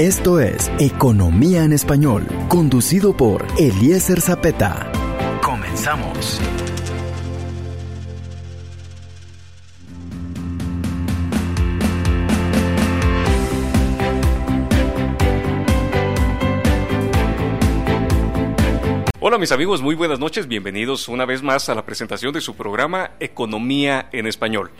Esto es Economía en Español, conducido por Eliezer Zapeta. Comenzamos. Hola mis amigos, muy buenas noches, bienvenidos una vez más a la presentación de su programa Economía en Español.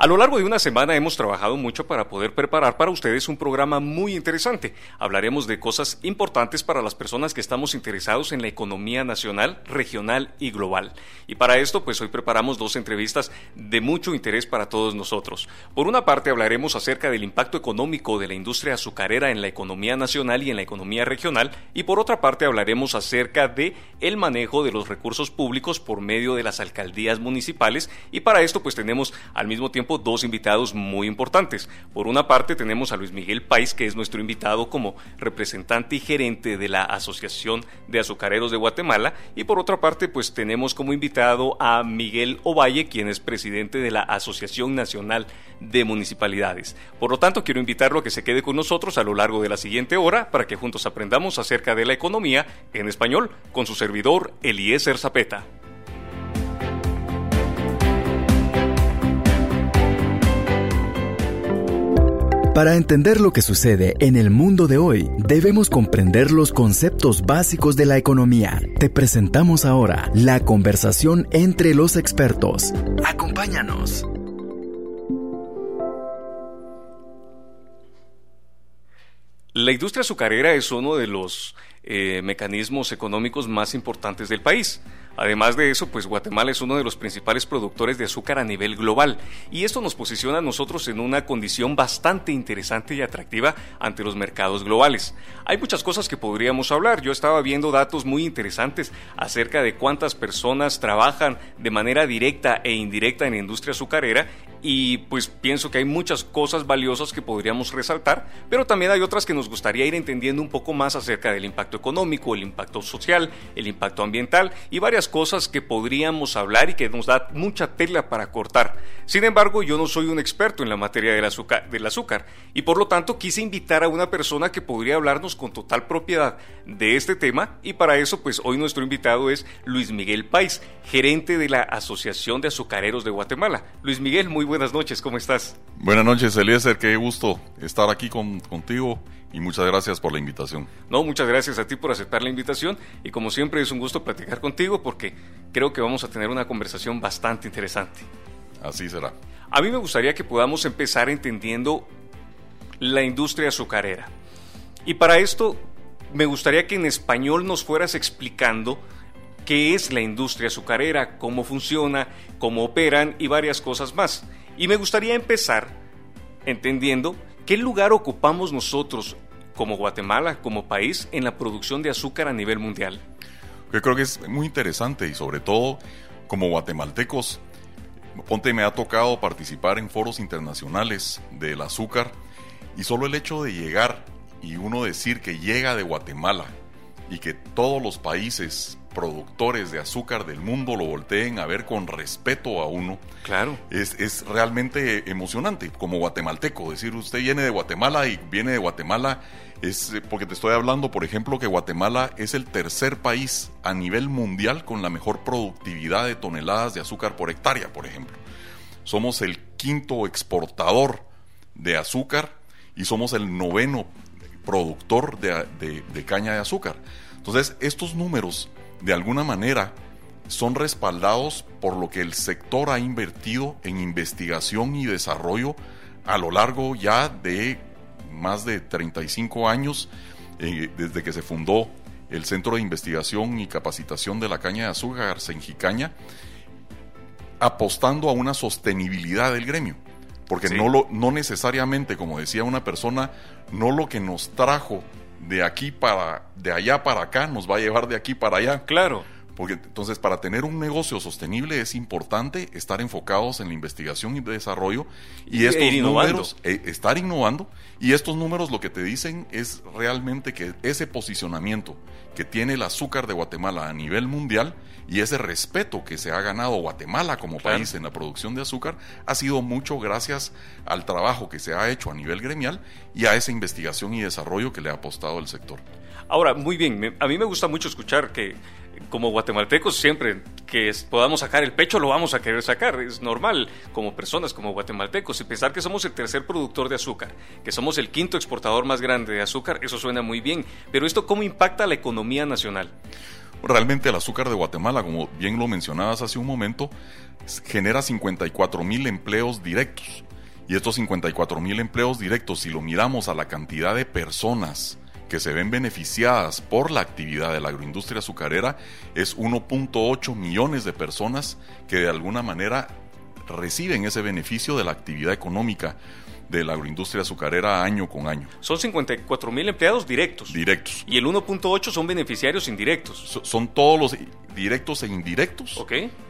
A lo largo de una semana hemos trabajado mucho para poder preparar para ustedes un programa muy interesante. Hablaremos de cosas importantes para las personas que estamos interesados en la economía nacional, regional y global. Y para esto, pues hoy preparamos dos entrevistas de mucho interés para todos nosotros. Por una parte, hablaremos acerca del impacto económico de la industria azucarera en la economía nacional y en la economía regional, y por otra parte, hablaremos acerca de el manejo de los recursos públicos por medio de las alcaldías municipales, y para esto, pues tenemos al mismo tiempo dos invitados muy importantes. Por una parte tenemos a Luis Miguel Pais, que es nuestro invitado como representante y gerente de la Asociación de Azucareros de Guatemala, y por otra parte pues tenemos como invitado a Miguel Ovalle, quien es presidente de la Asociación Nacional de Municipalidades. Por lo tanto, quiero invitarlo a que se quede con nosotros a lo largo de la siguiente hora para que juntos aprendamos acerca de la economía en español con su servidor Eliezer Zapeta. Para entender lo que sucede en el mundo de hoy, debemos comprender los conceptos básicos de la economía. Te presentamos ahora la conversación entre los expertos. Acompáñanos. La industria azucarera es uno de los eh, mecanismos económicos más importantes del país. Además de eso, pues Guatemala es uno de los principales productores de azúcar a nivel global y esto nos posiciona a nosotros en una condición bastante interesante y atractiva ante los mercados globales. Hay muchas cosas que podríamos hablar. Yo estaba viendo datos muy interesantes acerca de cuántas personas trabajan de manera directa e indirecta en la industria azucarera y pues pienso que hay muchas cosas valiosas que podríamos resaltar, pero también hay otras que nos gustaría ir entendiendo un poco más acerca del impacto económico, el impacto social, el impacto ambiental y varias cosas que podríamos hablar y que nos da mucha tela para cortar. Sin embargo, yo no soy un experto en la materia del azúcar, del azúcar y por lo tanto quise invitar a una persona que podría hablarnos con total propiedad de este tema y para eso pues hoy nuestro invitado es Luis Miguel Pais, gerente de la Asociación de Azucareros de Guatemala. Luis Miguel, muy buenas noches, ¿cómo estás? Buenas noches, Eliezer, qué gusto estar aquí con, contigo y muchas gracias por la invitación. No, muchas gracias a ti por aceptar la invitación y como siempre es un gusto platicar contigo porque creo que vamos a tener una conversación bastante interesante. Así será. A mí me gustaría que podamos empezar entendiendo la industria azucarera. Y para esto me gustaría que en español nos fueras explicando qué es la industria azucarera, cómo funciona, cómo operan y varias cosas más. Y me gustaría empezar entendiendo qué lugar ocupamos nosotros como Guatemala, como país, en la producción de azúcar a nivel mundial. Yo creo que es muy interesante y sobre todo como guatemaltecos, ponte me ha tocado participar en foros internacionales del azúcar y solo el hecho de llegar y uno decir que llega de Guatemala y que todos los países productores de azúcar del mundo lo volteen a ver con respeto a uno. Claro. Es, es realmente emocionante como guatemalteco. Decir, usted viene de Guatemala y viene de Guatemala es eh, porque te estoy hablando, por ejemplo, que Guatemala es el tercer país a nivel mundial con la mejor productividad de toneladas de azúcar por hectárea, por ejemplo. Somos el quinto exportador de azúcar y somos el noveno productor de, de caña de azúcar. Entonces, estos números de alguna manera son respaldados por lo que el sector ha invertido en investigación y desarrollo a lo largo ya de más de 35 años, eh, desde que se fundó el Centro de Investigación y Capacitación de la Caña de Azúcar, Senjicaña, apostando a una sostenibilidad del gremio. Porque no, lo, no necesariamente, como decía una persona, no lo que nos trajo de aquí para, de allá para acá, nos va a llevar de aquí para allá. Claro. Porque entonces para tener un negocio sostenible es importante estar enfocados en la investigación y desarrollo y E estos números, eh, estar innovando y estos números lo que te dicen es realmente que ese posicionamiento que tiene el azúcar de Guatemala a nivel mundial y ese respeto que se ha ganado Guatemala como Claro. país en la producción de azúcar ha sido mucho gracias al trabajo que se ha hecho a nivel gremial y a esa investigación y desarrollo que le ha apostado el sector. Ahora, muy bien, me- a mí me gusta mucho escuchar que como guatemaltecos siempre que podamos sacar el pecho lo vamos a querer sacar, es normal como personas, como guatemaltecos, y pensar que somos el tercer productor de azúcar, que somos el quinto exportador más grande de azúcar, eso suena muy bien, pero esto cómo impacta la economía nacional? Realmente el azúcar de Guatemala, como bien lo mencionabas hace un momento, genera 54 mil empleos directos. Y estos 54 mil empleos directos, si lo miramos a la cantidad de personas que se ven beneficiadas por la actividad de la agroindustria azucarera, es 1.8 millones de personas que de alguna manera reciben ese beneficio de la actividad económica de la agroindustria azucarera año con año. Son 54 mil empleados directos Directos. y el 1.8 son beneficiarios indirectos. So- Son todos los directos e indirectos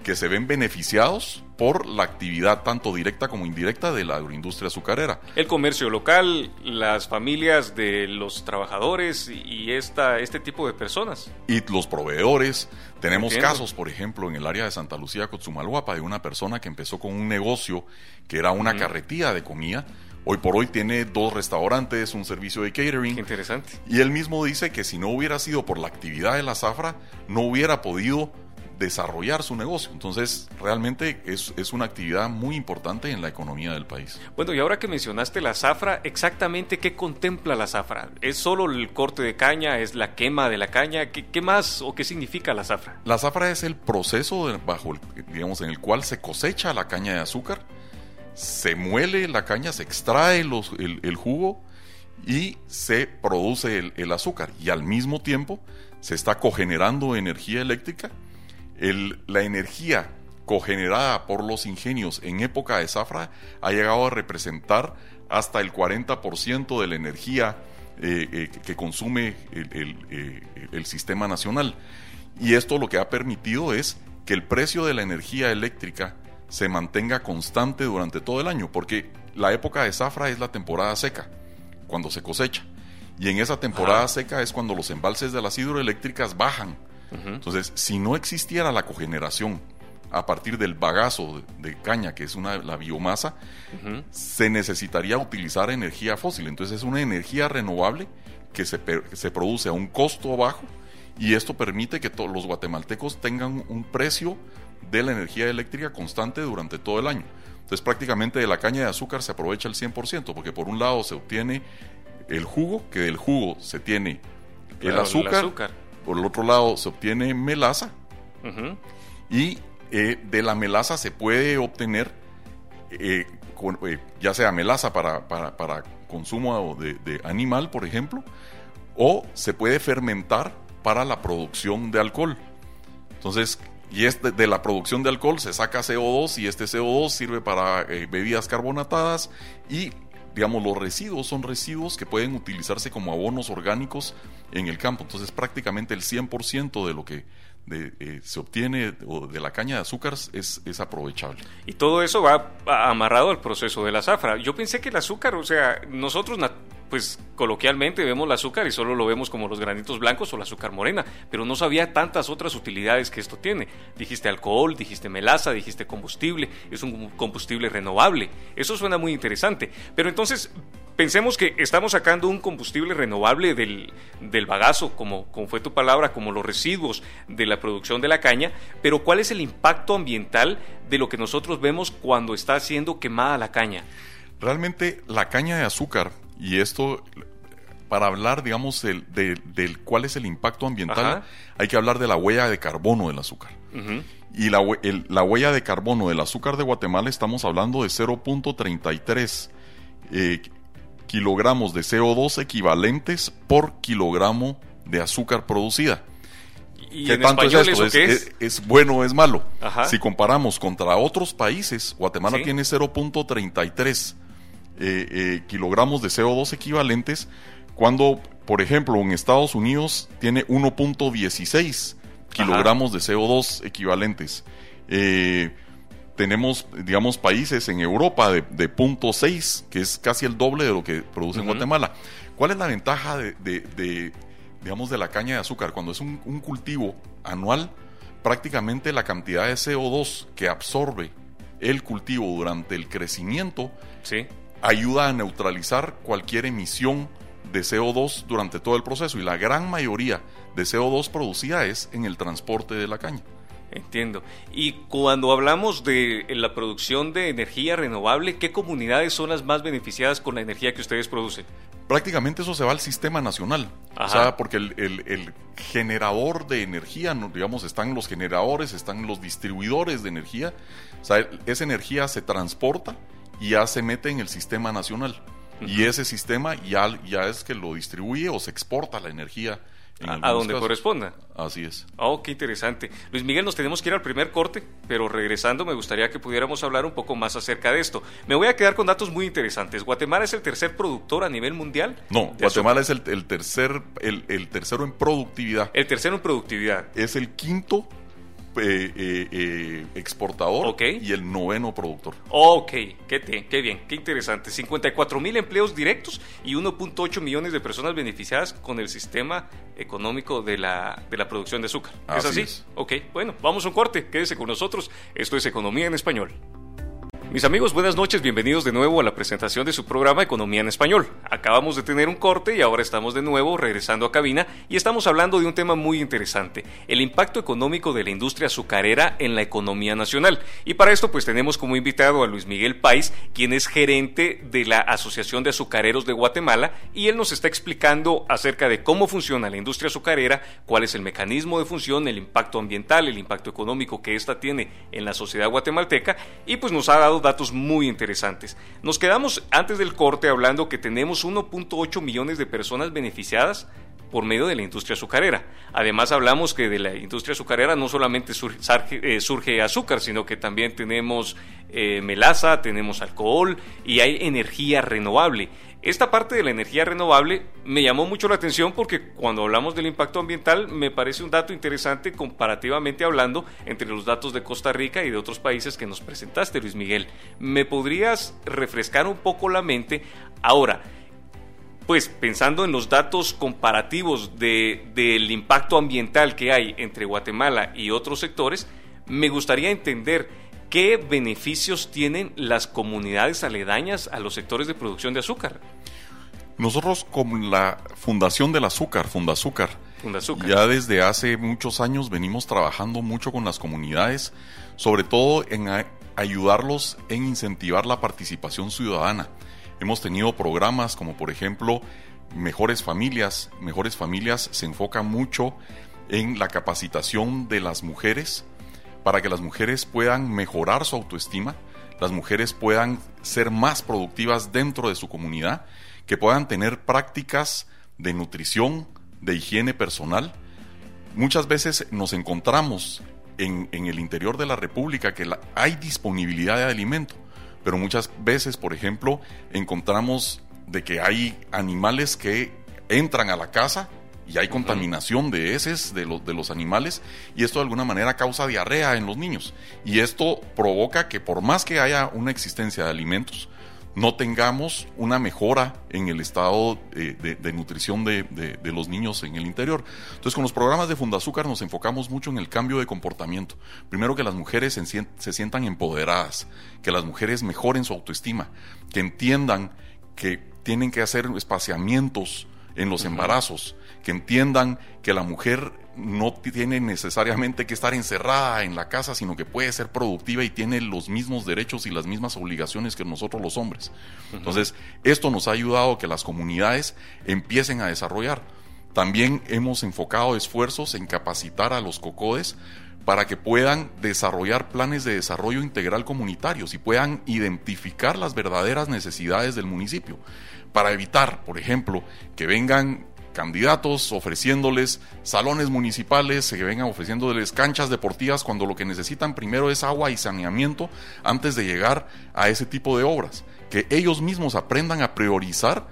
que se ven beneficiados por la actividad tanto directa como indirecta de la agroindustria azucarera. El comercio local, las familias de los trabajadores y esta, este tipo de personas. Y los proveedores, tenemos Entiendo. casos, por ejemplo, en el área de Santa Lucía, Cotzumalguapa, de una persona que empezó con un negocio que era una carretilla de comida. Hoy por hoy tiene dos restaurantes, un servicio de Qué catering. interesante. Y él mismo dice que si no hubiera sido por la actividad de la zafra, no hubiera podido desarrollar su negocio. Entonces, realmente es, es una actividad muy importante en la economía del país. Bueno, y ahora que mencionaste la zafra, exactamente qué contempla la zafra? ¿Es solo el corte de caña? ¿Es la quema de la caña? ¿Qué, qué más o qué significa la zafra? La zafra es el proceso de- bajo el, digamos, en el cual se cosecha la caña de azúcar, se muele la caña, se extrae el, el jugo y se produce el, el azúcar. Y al mismo tiempo se está cogenerando energía eléctrica. El- la energía cogenerada por los ingenios en época de zafra ha llegado a representar hasta el 40% de la energía eh, eh, que- consume el, el, eh, el sistema nacional. Y esto lo que ha permitido es que el precio de la energía eléctrica se mantenga constante durante todo el año, porque la época de zafra es la temporada seca, cuando se cosecha. Y en esa temporada Ajá. seca es cuando los embalses de las hidroeléctricas bajan. Entonces, si no existiera la cogeneración a partir del bagazo de, de caña, que es una, la biomasa, se necesitaría utilizar energía fósil. Entonces, es una energía renovable que se, que se produce a un costo bajo y esto permite que todos los guatemaltecos tengan un precio de la energía eléctrica constante durante todo el año. Entonces, prácticamente de la caña de azúcar se aprovecha el 100%, porque por un lado se obtiene el jugo, que del jugo se tiene el azúcar, azúcar. por el otro lado se obtiene melaza y eh, de la melaza se puede obtener eh, con- eh, ya sea melaza para, para- para consumo de, de animal, por ejemplo, o se puede fermentar para la producción de alcohol. Entonces, y este, de la producción de alcohol se saca CO2 y este CO2 sirve para eh, bebidas carbonatadas y digamos los residuos son residuos que pueden utilizarse como abonos orgánicos en el campo. Entonces prácticamente el 100% de lo que eh, se obtiene de la caña de azúcar es, es aprovechable. Y todo eso va amarrado al proceso de la zafra. Yo pensé que el azúcar, o sea, nosotros, pues coloquialmente vemos el azúcar y solo lo vemos como los granitos blancos o el azúcar morena, pero no sabía tantas otras utilidades que esto tiene. Dijiste alcohol, dijiste melaza, dijiste combustible, es un combustible renovable. Eso suena muy interesante. Pero entonces, pensemos que estamos sacando un combustible renovable del, del bagazo, como, como fue tu palabra, como los residuos de la producción de la caña, pero ¿cuál es el impacto ambiental de lo que nosotros vemos cuando está siendo quemada la caña? Realmente la caña de azúcar, y esto, para hablar, digamos, del, del- del cuál es el impacto ambiental, Ajá. hay que hablar de la huella de carbono del azúcar. Y la, el- la huella de carbono del azúcar de Guatemala estamos hablando de 0.33 eh, kilogramos de CO2 equivalentes por kilogramo de azúcar producida. ¿Y ¿Qué en tanto es esto? eso qué es? ¿Es, es bueno o es malo? Ajá. Si comparamos contra otros países, Guatemala Sí. tiene 0.33 eh, eh, kilogramos de CO2 equivalentes, cuando, por ejemplo, en Estados Unidos tiene 1.16 kilogramos de CO2 equivalentes. Eh, tenemos, digamos, países en Europa de, de 0.6, que es casi el doble de lo que produce en Guatemala. ¿Cuál es la ventaja de, digamos, de la caña de azúcar? Cuando es un, cultivo anual, prácticamente la cantidad de CO2 que absorbe el cultivo durante el crecimiento ayuda a neutralizar cualquier emisión de CO2 durante todo el proceso y la gran mayoría de CO2 producida es en el transporte de la caña. Entiendo. Y cuando hablamos de la producción de energía renovable, ¿qué comunidades son las más beneficiadas con la energía que ustedes producen? Prácticamente eso se va al sistema nacional. O sea, porque el, generador de energía, digamos, están los generadores, están los distribuidores de energía. O sea, esa energía se transporta ya se mete en el sistema nacional. Y ese sistema ya, ya es que lo distribuye o se exporta la energía a, donde corresponda. Así es. Oh, qué interesante. Luis Miguel, nos tenemos que ir al primer corte, pero regresando me gustaría que pudiéramos hablar un poco más acerca de esto. Me voy a quedar con datos muy interesantes. ¿Guatemala es el tercer productor a nivel mundial? No, Guatemala es el, tercer, el, el tercero en productividad. El tercero en productividad. Es el quinto eh, eh, eh, exportador y el noveno productor. Ok, qué, qué bien, qué interesante. 54 mil empleos directos y 1.8 millones de personas beneficiadas con el sistema económico de la, de la producción de azúcar. ¿Es así? Ok, bueno, vamos a un corte, quédese con nosotros. Esto es Economía en Español. Mis amigos, buenas noches, bienvenidos de nuevo a la presentación de su programa Economía en Español. Acabamos de tener un corte y ahora estamos de nuevo regresando a cabina y estamos hablando de un tema muy interesante, el impacto económico de la industria azucarera en la economía nacional. Y para esto pues tenemos como invitado a Luis Miguel Pais, quien es gerente de la Asociación de Azucareros de Guatemala y él nos está explicando acerca de cómo funciona la industria azucarera, cuál es el mecanismo de función, el impacto ambiental, el impacto económico que ésta tiene en la sociedad guatemalteca y pues nos ha dado datos muy interesantes. Nos quedamos antes del corte hablando que tenemos 1.8 millones de personas beneficiadas por medio de la industria azucarera. Además hablamos que de la industria azucarera no solamente eh, surge, azúcar, sino que también tenemos eh, melaza, tenemos alcohol y hay energía renovable. Esta parte de la energía renovable me llamó mucho la atención porque cuando hablamos del impacto ambiental me parece un dato interesante comparativamente hablando entre los datos de Costa Rica y de otros países que nos presentaste, Luis Miguel. ¿Me podrías refrescar un poco la mente? Ahora, pues pensando en los datos comparativos del impacto ambiental que hay entre Guatemala y otros sectores, me gustaría entender ¿qué beneficios tienen las comunidades aledañas a los sectores de producción de azúcar? Nosotros con la Fundación del Azúcar, Fundazúcar, Fundazúcar, ya desde hace muchos años venimos trabajando mucho con las comunidades, sobre todo en ayudarlos en incentivar la participación ciudadana. Hemos tenido programas como por ejemplo Mejores Familias. Mejores Familias se enfoca mucho en la capacitación de las mujeres para que las mujeres puedan mejorar su autoestima, las mujeres puedan ser más productivas dentro de su comunidad, que puedan tener prácticas de nutrición, de higiene personal. Muchas veces nos encontramos en, el interior de la República que hay disponibilidad de alimento, pero muchas veces, por ejemplo, encontramos de que hay animales que entran a la casa y hay contaminación de heces de los, de los animales y esto de alguna manera causa diarrea en los niños. Y esto provoca que por más que haya una existencia de alimentos, no tengamos una mejora en el estado eh, de, nutrición de, de, los niños en el interior. Entonces, con los programas de Fundazúcar nos enfocamos mucho en el cambio de comportamiento. Primero, que las mujeres se, se sientan empoderadas, que las mujeres mejoren su autoestima, que entiendan que tienen que hacer espaciamientos en los embarazos, que entiendan que la mujer no tiene necesariamente que estar encerrada en la casa, sino que puede ser productiva y tiene los mismos derechos y las mismas obligaciones que nosotros los hombres. Entonces, esto nos ha ayudado a que las comunidades empiecen a desarrollar. También hemos enfocado esfuerzos en capacitar a los cocodes para que puedan desarrollar planes de desarrollo integral comunitarios y puedan identificar las verdaderas necesidades del municipio, para evitar, por ejemplo, que vengan candidatos ofreciéndoles salones municipales, que vengan ofreciéndoles canchas deportivas cuando lo que necesitan primero es agua y saneamiento antes de llegar a ese tipo de obras. Que ellos mismos aprendan a priorizar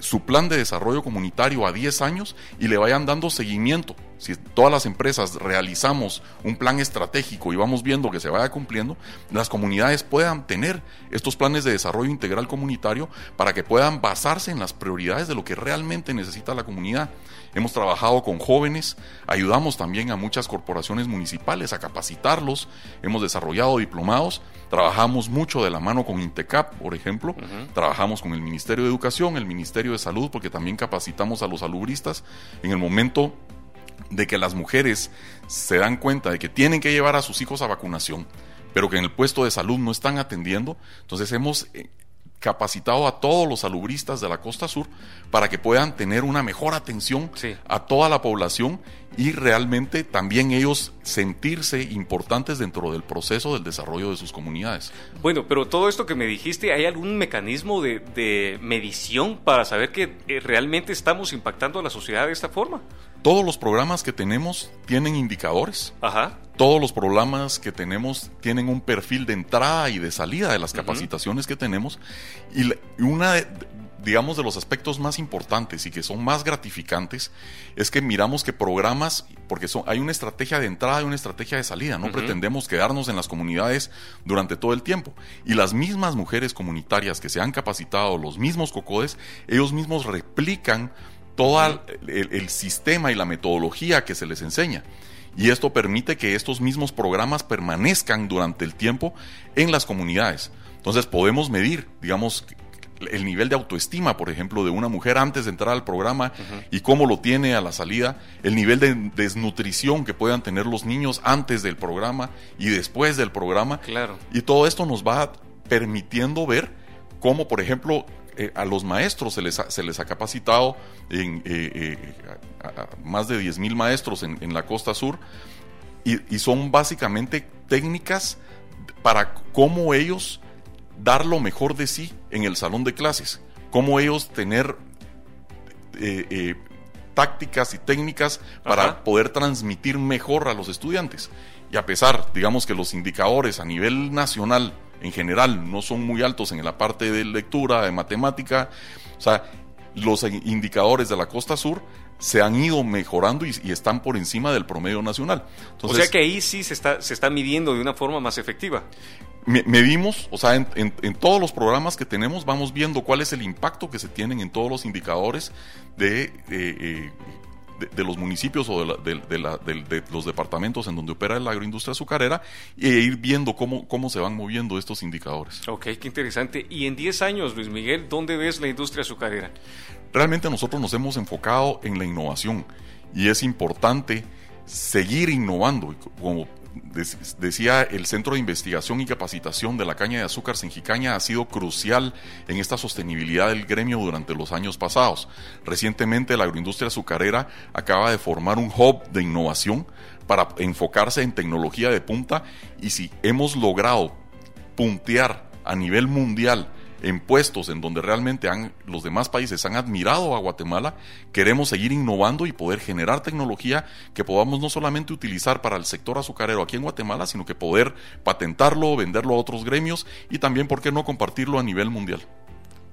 su plan de desarrollo comunitario a 10 años y le vayan dando seguimiento si todas las empresas realizamos un plan estratégico y vamos viendo que se vaya cumpliendo, las comunidades puedan tener estos planes de desarrollo integral comunitario para que puedan basarse en las prioridades de lo que realmente necesita la comunidad. Hemos trabajado con jóvenes, ayudamos también a muchas corporaciones municipales a capacitarlos, hemos desarrollado diplomados, trabajamos mucho de la mano con Intecap, por ejemplo, trabajamos con el Ministerio de Educación, el Ministerio de Salud, porque también capacitamos a los alubristas en el momento de que las mujeres se dan cuenta de que tienen que llevar a sus hijos a vacunación, pero que en el puesto de salud no están atendiendo, entonces hemos eh, capacitado a todos los salubristas de la costa sur para que puedan tener una mejor atención a toda la población y realmente también ellos sentirse importantes dentro del proceso del desarrollo de sus comunidades. Bueno, pero todo esto que me dijiste, ¿hay algún mecanismo de, medición para saber que eh, realmente estamos impactando a la sociedad de esta forma? Todos los programas que tenemos tienen indicadores. Ajá. Todos los programas que tenemos tienen un perfil de entrada y de salida de las capacitaciones que tenemos. Y una de, digamos, de los aspectos más importantes y que son más gratificantes es que miramos que programas, porque son, hay una estrategia de entrada y una estrategia de salida, no pretendemos quedarnos en las comunidades durante todo el tiempo. Y las mismas mujeres comunitarias que se han capacitado, los mismos cocodes, ellos mismos replican todo el, sistema y la metodología que se les enseña. Y esto permite que estos mismos programas permanezcan durante el tiempo en las comunidades. Entonces podemos medir, digamos, el nivel de autoestima, por ejemplo, de una mujer antes de entrar al programa y cómo lo tiene a la salida, el nivel de desnutrición que puedan tener los niños antes del programa y después del programa. Claro. Y todo esto nos va permitiendo ver cómo, por ejemplo, eh, a los maestros se les ha, se les ha capacitado en eh, eh, más de 10 mil maestros en, la costa sur y, son básicamente técnicas para cómo ellos dar lo mejor de sí en el salón de clases, cómo ellos tener tácticas y técnicas para poder transmitir mejor a los estudiantes. Y a pesar, digamos que los indicadores a nivel nacional en general no son muy altos en la parte de lectura, de matemática. O sea, los indicadores de la costa sur se han ido mejorando y, están por encima del promedio nacional. o sea que ahí sí se está, se está midiendo de una forma más efectiva. medimos, o sea, en, todos los programas que tenemos vamos viendo cuál es el impacto que se tienen en todos los indicadores de eh, de, los municipios o de, los departamentos en donde opera la agroindustria azucarera e ir viendo cómo, cómo se van moviendo estos indicadores. Ok, qué interesante. Y en 10 años, Luis Miguel, ¿dónde ves la industria azucarera? Realmente nosotros nos hemos enfocado en la innovación y es importante seguir innovando. Como decía, el Centro de Investigación y Capacitación de la Caña de Azúcar Senjicaña ha sido crucial en esta sostenibilidad del gremio durante los años pasados. Recientemente la agroindustria azucarera acaba de formar un hub de innovación para enfocarse en tecnología de punta y si hemos logrado puntear a nivel mundial en puestos en donde realmente han, los demás países han admirado a Guatemala, queremos seguir innovando y poder generar tecnología que podamos no solamente utilizar para el sector azucarero aquí en Guatemala, sino que poder patentarlo, venderlo a otros gremios y también, ¿por qué no compartirlo a nivel mundial?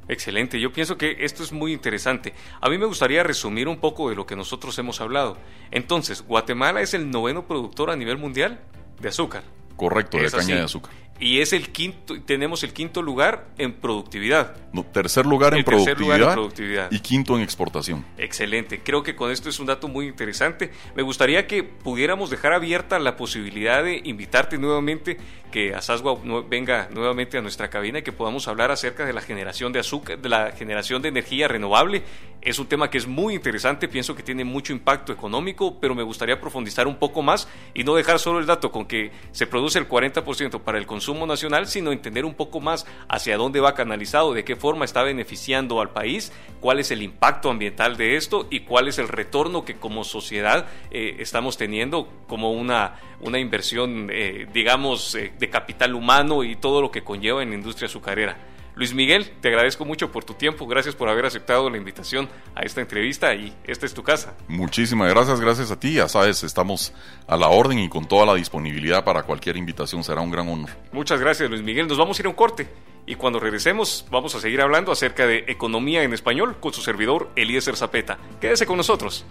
Excelente, yo pienso que esto es muy interesante. A mí me gustaría resumir un poco de lo que nosotros hemos hablado. Entonces, Guatemala es el noveno productor a nivel mundial de azúcar. Correcto, de caña de azúcar y es el quinto, tenemos el quinto lugar en productividad. tercer, lugar en, productividad y quinto en exportación. Excelente, creo que con esto es un dato muy interesante. Me gustaría que pudiéramos dejar abierta la posibilidad de invitarte nuevamente, que Asasgua venga nuevamente a nuestra cabina y que podamos hablar acerca de la generación de azúcar, de la generación de energía renovable. Es un tema que es muy interesante, pienso que tiene mucho impacto económico, pero me gustaría profundizar un poco más y no dejar solo el dato con que se produce el 40% para el consumo consumo nacional, sino entender un poco más hacia dónde va canalizado, de qué forma está beneficiando al país, cuál es el impacto ambiental de esto y cuál es el retorno que como sociedad eh, estamos teniendo como una, una inversión, eh, digamos, eh, de capital humano y todo lo que conlleva en la industria azucarera. Luis Miguel, te agradezco mucho por tu tiempo, gracias por haber aceptado la invitación a esta entrevista y esta es tu casa. Muchísimas gracias, gracias a ti, ya sabes, estamos a la orden y con toda la disponibilidad para cualquier invitación, será un gran honor. Muchas gracias Luis Miguel, nos vamos a ir a un corte y cuando regresemos vamos a seguir hablando acerca de economía en español con su servidor Eliezer Zapeta. Quédese con nosotros.